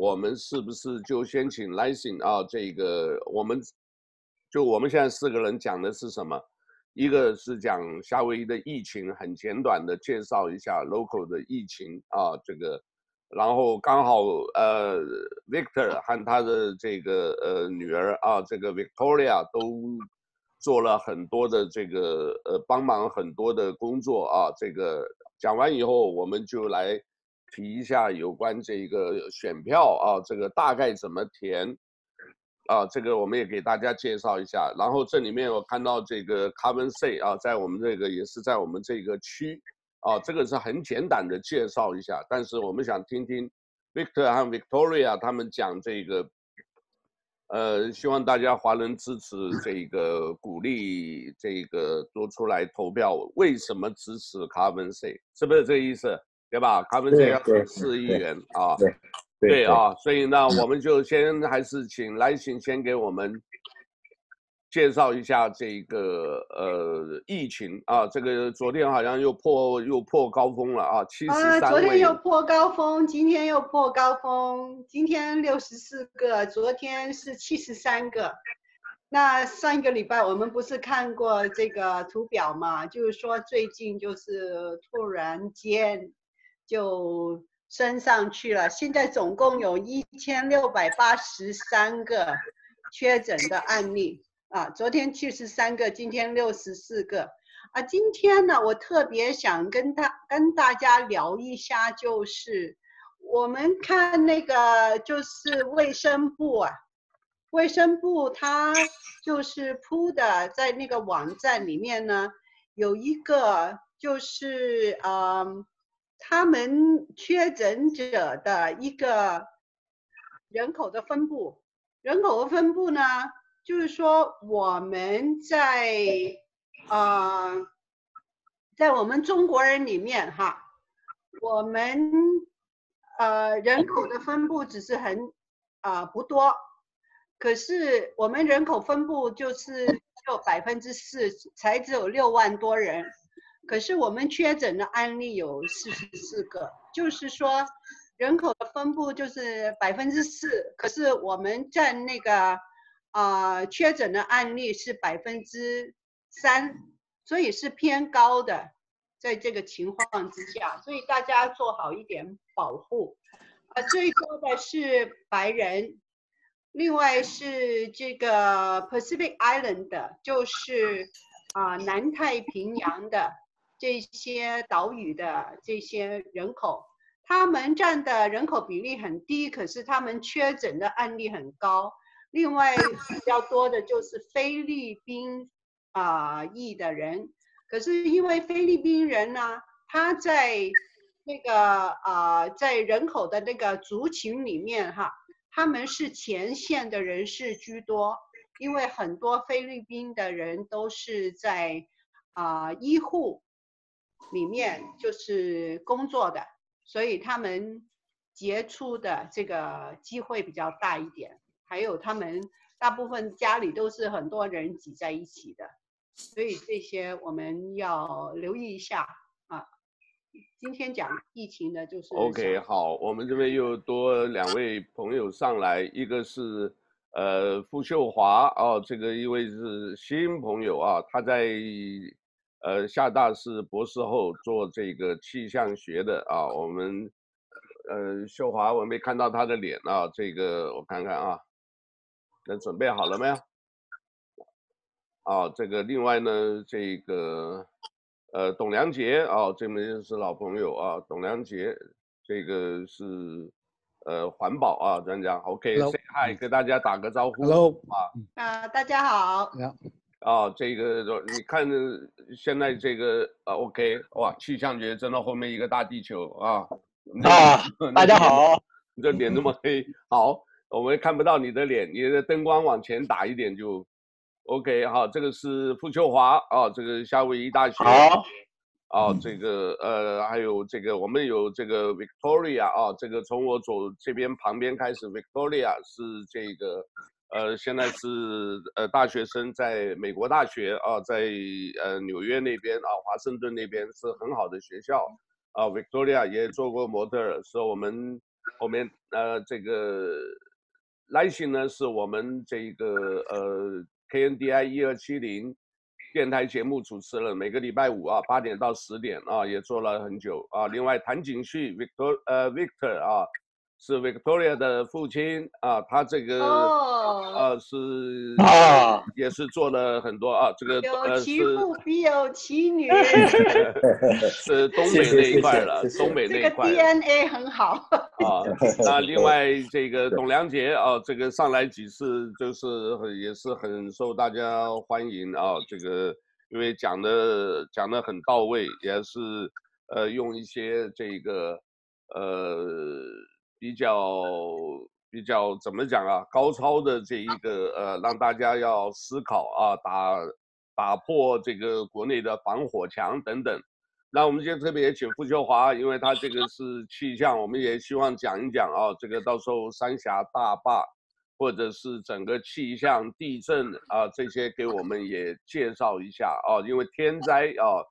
我们是不是就先请 Lysing 啊？这个我们就我们现在四个人讲的是什么？一个是讲夏威夷的疫情，很简短的介绍一下 local 的疫情啊，这个，然后刚好呃，Victor 和他的这个呃女儿啊，这个 Victoria 都做了很多的这个呃帮忙很多的工作啊，这个讲完以后，我们就来提一下有关这个选票啊，这个大概怎么填。啊，这个我们也给大家介绍一下。然后这里面我看到这个 Carbon Safe 啊，在我们这个也是在我们这个区，啊，这个是很简短的介绍一下。但是我们想听听 Victor 和 Victoria 他们讲这个，呃，希望大家华人支持这个，鼓励这个多出来投票。为什么支持 Carbon Safe？是不是这个意思？对吧？Carbon Safe 要四亿元啊。对。对啊，所以呢，我们就先还是请来请先给我们介绍一下这个呃疫情啊，这个昨天好像又破又破高峰了啊，七十三昨天又破高峰，今天又破高峰，今天六十四个，昨天是七十三个。那上一个礼拜我们不是看过这个图表嘛？就是说最近就是突然间就。升上去了，现在总共有一千六百八十三个确诊的案例啊，昨天七十三个，今天六十四个啊。今天呢，我特别想跟他跟大家聊一下，就是我们看那个就是卫生部啊，卫生部它就是铺的在那个网站里面呢，有一个就是嗯。他们确诊者的一个人口的分布，人口的分布呢，就是说我们在啊、在我们中国人里面哈，我们呃人口的分布只是很啊、不多，可是我们人口分布就是有百分之四，才只有六万多人。可是我们确诊的案例有四十四个，就是说人口的分布就是百分之四，可是我们占那个啊、确诊的案例是百分之三，所以是偏高的，在这个情况之下，所以大家做好一点保护。啊、最多的是白人，另外是这个 Pacific Island 的，就是啊、南太平洋的。这些岛屿的这些人口，他们占的人口比例很低，可是他们确诊的案例很高。另外比较多的就是菲律宾啊裔的人，可是因为菲律宾人呢，他在那个啊在人口的那个族群里面哈，他们是前线的人士居多，因为很多菲律宾的人都是在啊医护。里面就是工作的，所以他们杰出的这个机会比较大一点。还有他们大部分家里都是很多人挤在一起的，所以这些我们要留意一下啊。今天讲疫情的就是。OK，好，我们这边又多两位朋友上来，一个是呃傅秀华哦，这个一位是新朋友啊，他在。呃，厦大是博士后做这个气象学的啊。我们，呃，秀华，我没看到他的脸啊。这个我看看啊，那准备好了没有？啊，这个另外呢，这个，呃，董良杰啊，这边是老朋友啊。董良杰，这个是呃环保啊专家。OK，Say hi，跟大家打个招呼。Hello，啊，大家好。啊，这个你看现在这个啊，OK，哇，气象局真到后面一个大地球啊啊，大家好，你这脸那么黑，好，我们看不到你的脸，你的灯光往前打一点就 OK，好，这个是傅秋华啊，这个夏威夷大学，好，啊，这个呃，还有这个我们有这个 Victoria 啊，这个从我左这边旁边开始，Victoria 是这个。呃，现在是呃大学生，在美国大学啊，在呃纽约那边啊，华盛顿那边是很好的学校啊。Victoria 也做过模特，是我们后面呃这个来信呢是我们这个呃 KNDI 一二七零电台节目主持人，每个礼拜五啊八点到十点啊也做了很久啊。另外谭景旭 Victor 呃 Victor 啊。是 Victoria 的父亲啊，他这个、oh. 呃是啊，也是做了很多啊，这个有其父必有其女，是东北那一块了，东北那一块。这个 DNA 很好啊。那另外这个董良杰啊，这个上来几次就是也是很受大家欢迎啊，这个因为讲的讲的很到位，也是呃用一些这个呃。比较比较怎么讲啊？高超的这一个呃，让大家要思考啊，打打破这个国内的防火墙等等。那我们今天特别也请傅秋华，因为他这个是气象，我们也希望讲一讲啊，这个到时候三峡大坝或者是整个气象、地震啊这些给我们也介绍一下啊，因为天灾啊，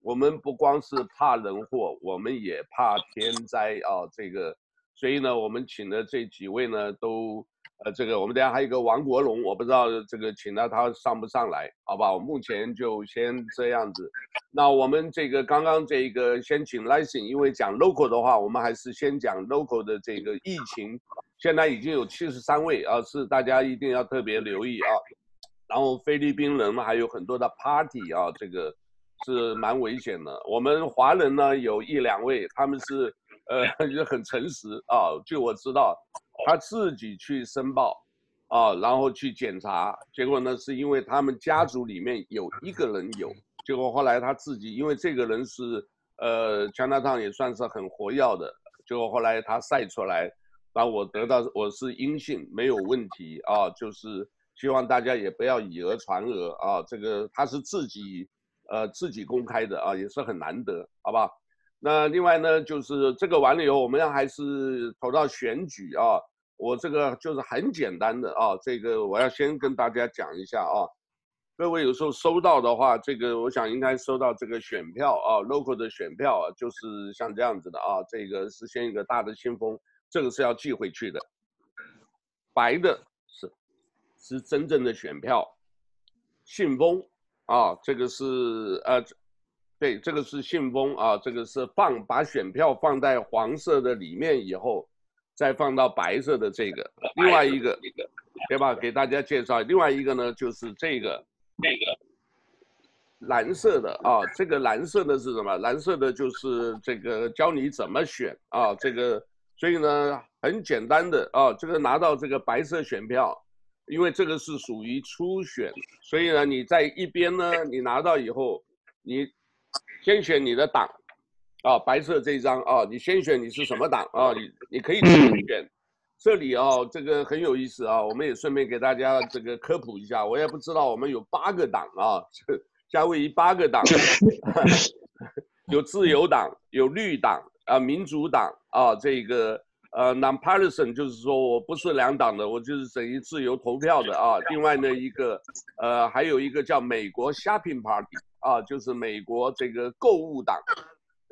我们不光是怕人祸，我们也怕天灾啊，这个。所以呢，我们请的这几位呢，都，呃，这个我们等下还有一个王国龙，我不知道这个请到他上不上来，好吧？我目前就先这样子。那我们这个刚刚这个先请 License，因为讲 local 的话，我们还是先讲 local 的这个疫情。现在已经有七十三位啊，是大家一定要特别留意啊。然后菲律宾人还有很多的 party 啊，这个是蛮危险的。我们华人呢有一两位，他们是。呃，就很诚实啊，据我知道，他自己去申报，啊，然后去检查，结果呢，是因为他们家族里面有一个人有，结果后来他自己，因为这个人是呃，Chinatown 也算是很活跃的，结果后来他晒出来，把我得到我是阴性，没有问题啊，就是希望大家也不要以讹传讹啊，这个他是自己呃自己公开的啊，也是很难得，好吧？那另外呢，就是这个完了以后，我们要还是投到选举啊。我这个就是很简单的啊，这个我要先跟大家讲一下啊。各位有时候收到的话，这个我想应该收到这个选票啊，local 的选票啊，就是像这样子的啊。这个是先一个大的信封，这个是要寄回去的。白的是是真正的选票，信封啊，这个是呃。对，这个是信封啊，这个是放把选票放在黄色的里面以后，再放到白色的这个。另外一个，对吧？给大家介绍。另外一个呢，就是这个，这个蓝色的啊，这个蓝色的是什么？蓝色的就是这个教你怎么选啊，这个所以呢很简单的啊，这个拿到这个白色选票，因为这个是属于初选，所以呢你在一边呢，你拿到以后，你。先选你的党，啊，白色这一张啊，你先选你是什么党啊？你你可以选，这里啊，这个很有意思啊，我们也顺便给大家这个科普一下，我也不知道我们有八个党啊，夏威夷八个党，有自由党，有绿党啊，民主党啊，这个呃，nonpartisan 就是说我不是两党的，我就是等于自由投票的啊。另外呢，一个呃，还有一个叫美国 shopping party。啊，就是美国这个购物党，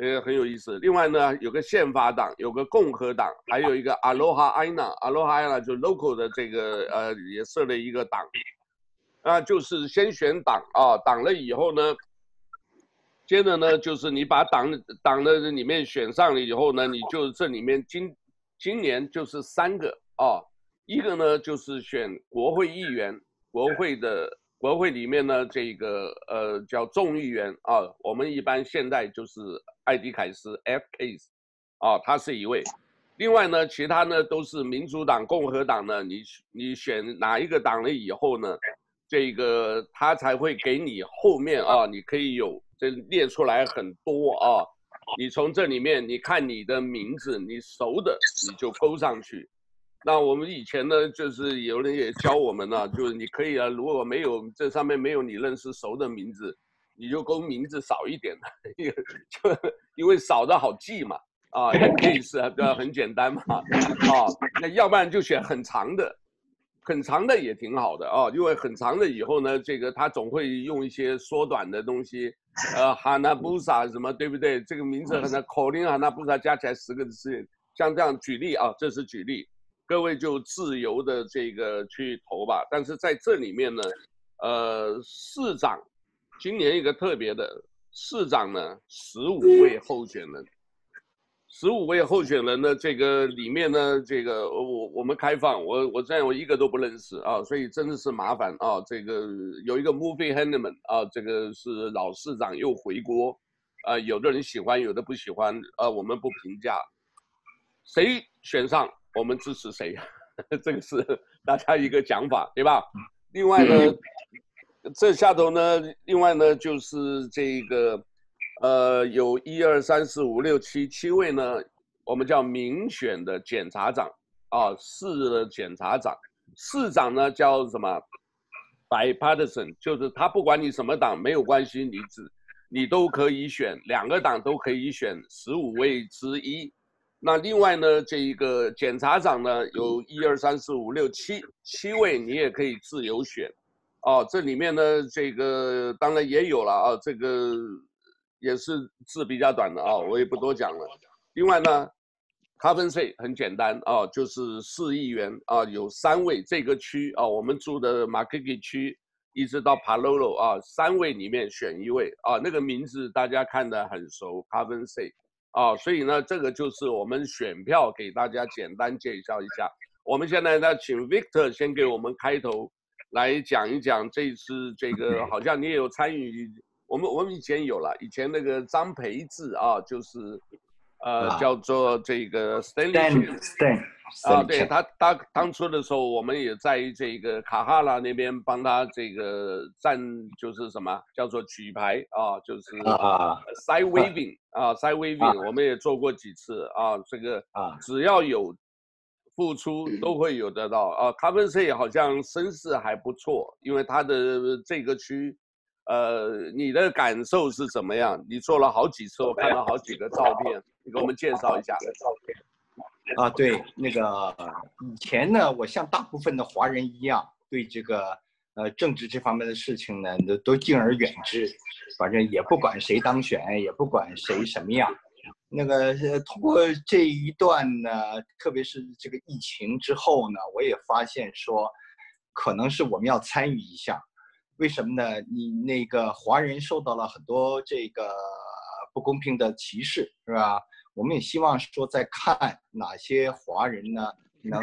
呃，很有意思。另外呢，有个宪法党，有个共和党，还有一个 Aloha Aina，Aloha Aina 就 local 的这个呃，也设了一个党。啊，就是先选党啊，党了以后呢，接着呢，就是你把党党的里面选上了以后呢，你就这里面今今年就是三个啊，一个呢就是选国会议员，国会的。国会里面呢，这个呃叫众议员啊，我们一般现在就是艾迪凯斯 F case，啊，他是一位。另外呢，其他呢都是民主党、共和党呢，你你选哪一个党了以后呢，这个他才会给你后面啊，你可以有这列出来很多啊，你从这里面你看你的名字，你熟的你就勾上去。那我们以前呢，就是有人也教我们呢，就是你可以啊，如果没有这上面没有你认识熟的名字，你就勾名字少一点的，就因为少的好记嘛，啊，也可以是啊，对吧？很简单嘛，啊，那要不然就选很长的，很长的也挺好的啊，因为很长的以后呢，这个他总会用一些缩短的东西，呃，哈纳布萨什么，对不对？这个名字很难，口令哈纳布萨加起来十个字。像这样举例啊，这是举例，各位就自由的这个去投吧。但是在这里面呢，呃，市长今年一个特别的市长呢，十五位候选人。十五位候选人呢，这个里面呢，这个我我们开放，我我这样我一个都不认识啊，所以真的是麻烦啊。这个有一个 Mufi Hannemann 啊，这个是老市长又回锅，啊，有的人喜欢，有的不喜欢，啊，我们不评价，谁选上我们支持谁，这个是大家一个讲法，对吧？另外呢，这下头呢，另外呢就是这个。呃，有一二三四五六七七位呢，我们叫民选的检察长啊，市的检察长，市长呢叫什么？Bipartisan，就是他不管你什么党没有关系，你只你都可以选，两个党都可以选十五位之一。那另外呢，这一个检察长呢，有一二三四五六七七位，你也可以自由选。哦，这里面呢，这个当然也有了啊，这个。也是字比较短的啊，我也不多讲了。另外呢，carbon C 很简单啊，就是四亿元啊，有三位这个区啊，我们住的马可基区一直到帕罗罗啊，三位里面选一位啊，那个名字大家看得很熟，carbon C 啊，所以呢，这个就是我们选票给大家简单介绍一下。我们现在呢，请 Victor 先给我们开头来讲一讲这次这个，好像你也有参与。我们我们以前有了，以前那个张培智啊，就是，呃，啊、叫做这个 Stanley Stan 啊，对他他当初的时候，我们也在这个卡哈拉那边帮他这个站，就是什么叫做举牌啊，就是 side waving 啊 side waving，我们也做过几次啊，这个啊，只要有付出都会有得到啊。他们这也好像身世还不错，因为他的这个区。呃，你的感受是怎么样？你做了好几次，我看了好几个照片，你给我们介绍一下。照片啊，对，那个以前呢，我像大部分的华人一样，对这个呃政治这方面的事情呢，都都敬而远之，反正也不管谁当选，也不管谁什么样。那个通过这一段呢，特别是这个疫情之后呢，我也发现说，可能是我们要参与一下。为什么呢？你那个华人受到了很多这个不公平的歧视，是吧？我们也希望说，在看哪些华人呢，能，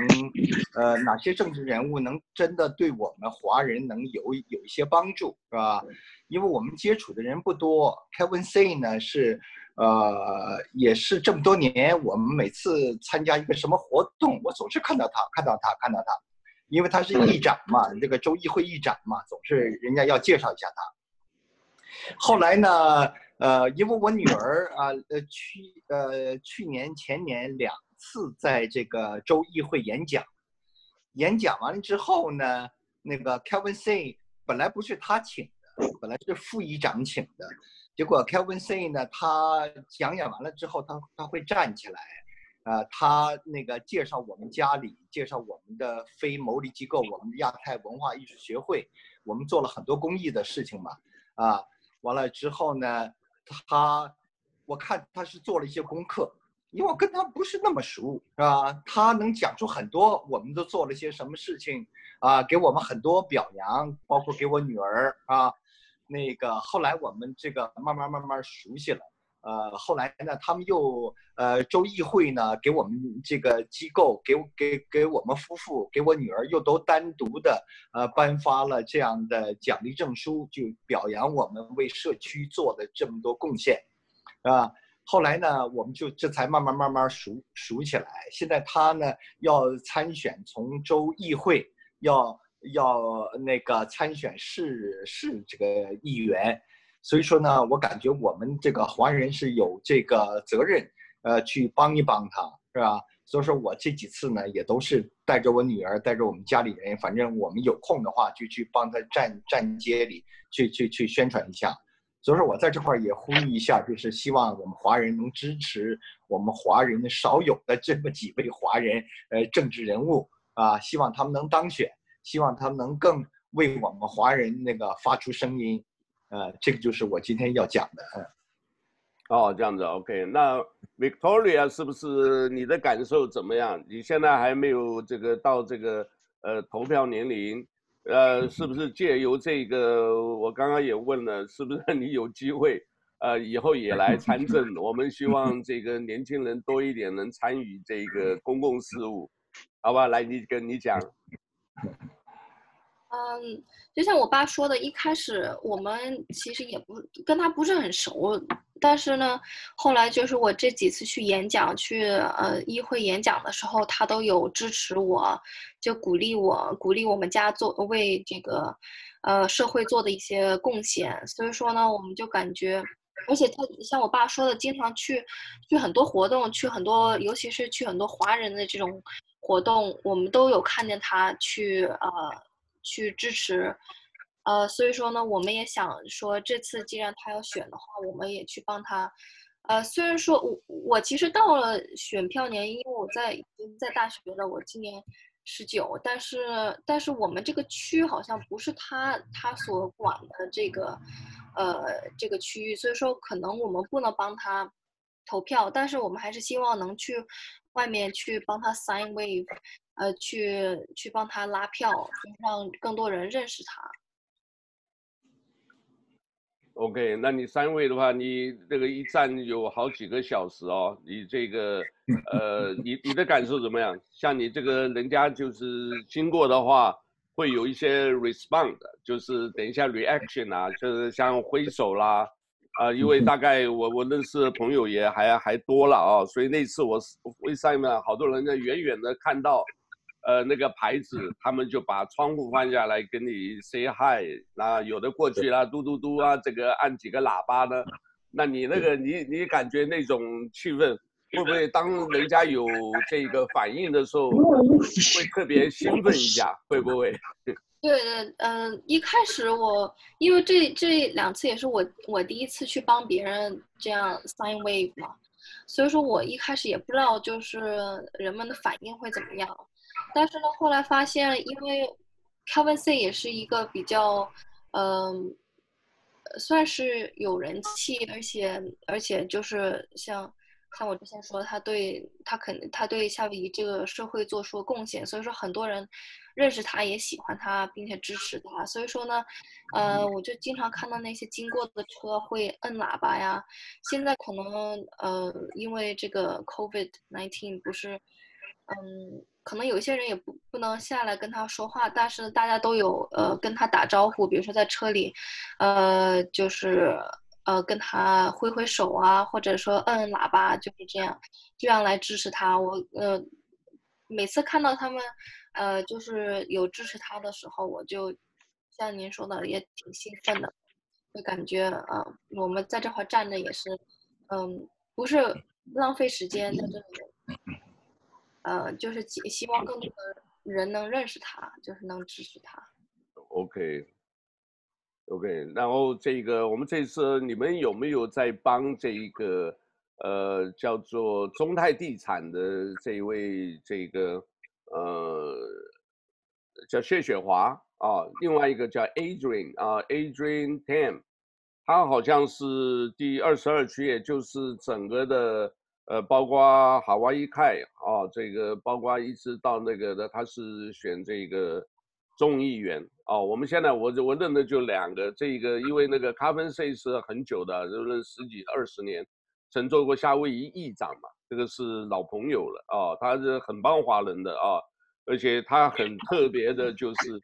呃，哪些政治人物能真的对我们华人能有有一些帮助，是吧？因为我们接触的人不多。Kevin C 呢是，呃，也是这么多年，我们每次参加一个什么活动，我总是看到他，看到他，看到他。因为他是议长嘛，这个州议会议长嘛，总是人家要介绍一下他。后来呢，呃，因为我女儿啊，呃，去呃去年前年两次在这个州议会演讲，演讲完了之后呢，那个 Kevin C 本来不是他请的，本来是副议长请的，结果 Kevin C 呢，他讲演完了之后，他他会站起来。呃，他那个介绍我们家里，介绍我们的非牟利机构，我们亚太文化艺术学会，我们做了很多公益的事情嘛，啊，完了之后呢，他，我看他是做了一些功课，因为我跟他不是那么熟，是吧？他能讲出很多，我们都做了些什么事情，啊，给我们很多表扬，包括给我女儿啊，那个后来我们这个慢慢慢慢熟悉了。呃，后来呢，他们又呃州议会呢，给我们这个机构，给给给我们夫妇，给我女儿又都单独的呃颁发了这样的奖励证书，就表扬我们为社区做的这么多贡献，啊，后来呢，我们就这才慢慢慢慢熟熟起来。现在他呢要参选从州议会，要要那个参选市市这个议员。所以说呢，我感觉我们这个华人是有这个责任，呃，去帮一帮他，是吧？所以说我这几次呢，也都是带着我女儿，带着我们家里人，反正我们有空的话，就去帮他站站街里，去去去宣传一下。所以说我在这块也呼吁一下，就是希望我们华人能支持我们华人少有的这么几位华人，呃，政治人物啊，希望他们能当选，希望他们能更为我们华人那个发出声音。呃，这个就是我今天要讲的。哦，这样子，OK。那 Victoria 是不是你的感受怎么样？你现在还没有这个到这个呃投票年龄，呃，是不是借由这个，我刚刚也问了，是不是 你有机会，呃，以后也来参政？我们希望这个年轻人多一点能参与这个公共事务，好吧？来，你跟你讲。嗯，就像我爸说的，一开始我们其实也不跟他不是很熟，但是呢，后来就是我这几次去演讲，去呃议会演讲的时候，他都有支持我，就鼓励我，鼓励我们家做为这个呃社会做的一些贡献。所以说呢，我们就感觉，而且他像我爸说的，经常去去很多活动，去很多，尤其是去很多华人的这种活动，我们都有看见他去呃。去支持，呃，所以说呢，我们也想说，这次既然他要选的话，我们也去帮他。呃，虽然说我我其实到了选票年，因为我在已经在大学了，我今年十九，但是但是我们这个区好像不是他他所管的这个呃这个区域，所以说可能我们不能帮他投票，但是我们还是希望能去外面去帮他 sign wave。呃，去去帮他拉票，让更多人认识他。OK，那你三位的话，你这个一站有好几个小时哦，你这个呃，你你的感受怎么样？像你这个人家就是经过的话，会有一些 respond，就是等一下 reaction 啊，就是像挥手啦，啊、因为大概我我认识的朋友也还还多了啊、所以那次我挥上面好多人在远远的看到。呃，那个牌子，他们就把窗户放下来跟你 say hi，那有的过去啦，嘟嘟嘟啊，这个按几个喇叭呢？那你那个你你感觉那种气氛，会不会当人家有这个反应的时候，会特别兴奋一下？会不会？对对，嗯、呃，一开始我因为这这两次也是我我第一次去帮别人这样 sign wave 嘛，所以说我一开始也不知道就是人们的反应会怎么样。但是呢，后来发现，因为 Calvin C 也是一个比较，嗯、算是有人气，而且而且就是像像我之前说，他对他肯他对夏威夷这个社会做出了贡献，所以说很多人认识他，也喜欢他，并且支持他。所以说呢，呃，我就经常看到那些经过的车会摁喇叭呀。现在可能呃，因为这个 COVID nineteen 不是，嗯。可能有些人也不不能下来跟他说话，但是大家都有呃跟他打招呼，比如说在车里，呃就是呃跟他挥挥手啊，或者说摁摁喇叭，就是这样，这样来支持他。我呃每次看到他们呃就是有支持他的时候，我就像您说的也挺兴奋的，就感觉呃我们在这块站着也是嗯不是浪费时间在这里。呃，就是希希望更多的人能认识他，就是能支持他。OK，OK，然后这个我们这次你们有没有在帮这一个呃叫做中泰地产的这一位这个呃叫谢雪华啊，另外一个叫 Adrian 啊 Adrian Tam，他好像是第二十二区，也就是整个的。呃，包括哈瓦伊凯啊，这个包括一直到那个的，他是选这个众议员啊。我们现在我我认的就两个，这个因为那个卡芬塞是很久的，就是十几二十年，曾做过夏威夷议长嘛，这个是老朋友了啊。他是很帮华人的啊，而且他很特别的，就是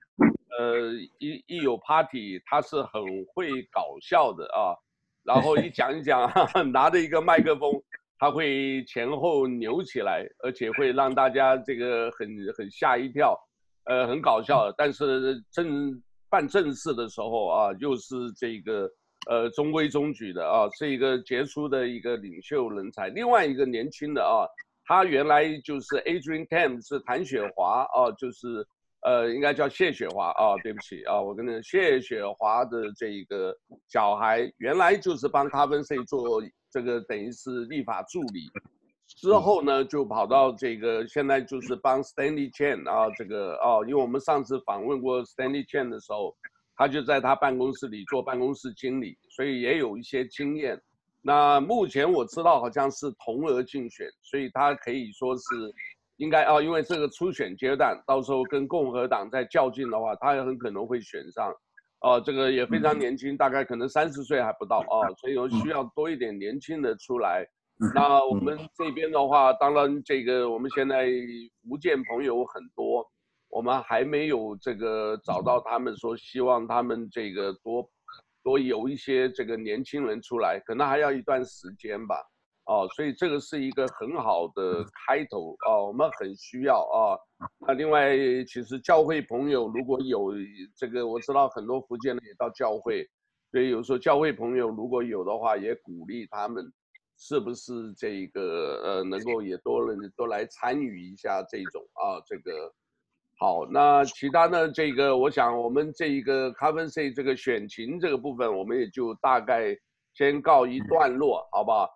呃一一有 party，他是很会搞笑的啊，然后一讲一讲，拿着一个麦克风。他会前后扭起来，而且会让大家这个很很吓一跳，呃，很搞笑。但是正办正事的时候啊，又是这个呃中规中矩的啊，是一个杰出的一个领袖人才。另外一个年轻的啊，他原来就是 Adrian Tam 是谭雪华啊，就是呃应该叫谢雪华啊，对不起啊，我跟那谢雪华的这个小孩原来就是帮 Calvin C 做。这个等于是立法助理，之后呢就跑到这个现在就是帮 Stanley Chen 啊，这个哦，因为我们上次访问过 Stanley Chen 的时候，他就在他办公室里做办公室经理，所以也有一些经验。那目前我知道好像是同额竞选，所以他可以说是应该啊，因为这个初选阶段，到时候跟共和党在较劲的话，他也很可能会选上。哦、啊，这个也非常年轻，大概可能三十岁还不到啊，所以我需要多一点年轻的出来。那我们这边的话，当然这个我们现在福建朋友很多，我们还没有这个找到他们说希望他们这个多多有一些这个年轻人出来，可能还要一段时间吧。哦，所以这个是一个很好的开头哦，我们很需要啊。那另外，其实教会朋友如果有这个，我知道很多福建人也到教会，所以有时候教会朋友如果有的话，也鼓励他们，是不是这个呃，能够也多人都来参与一下这种啊，这个好。那其他呢，这个我想我们这一个 conference 这个选情这个部分，我们也就大概先告一段落，好不好？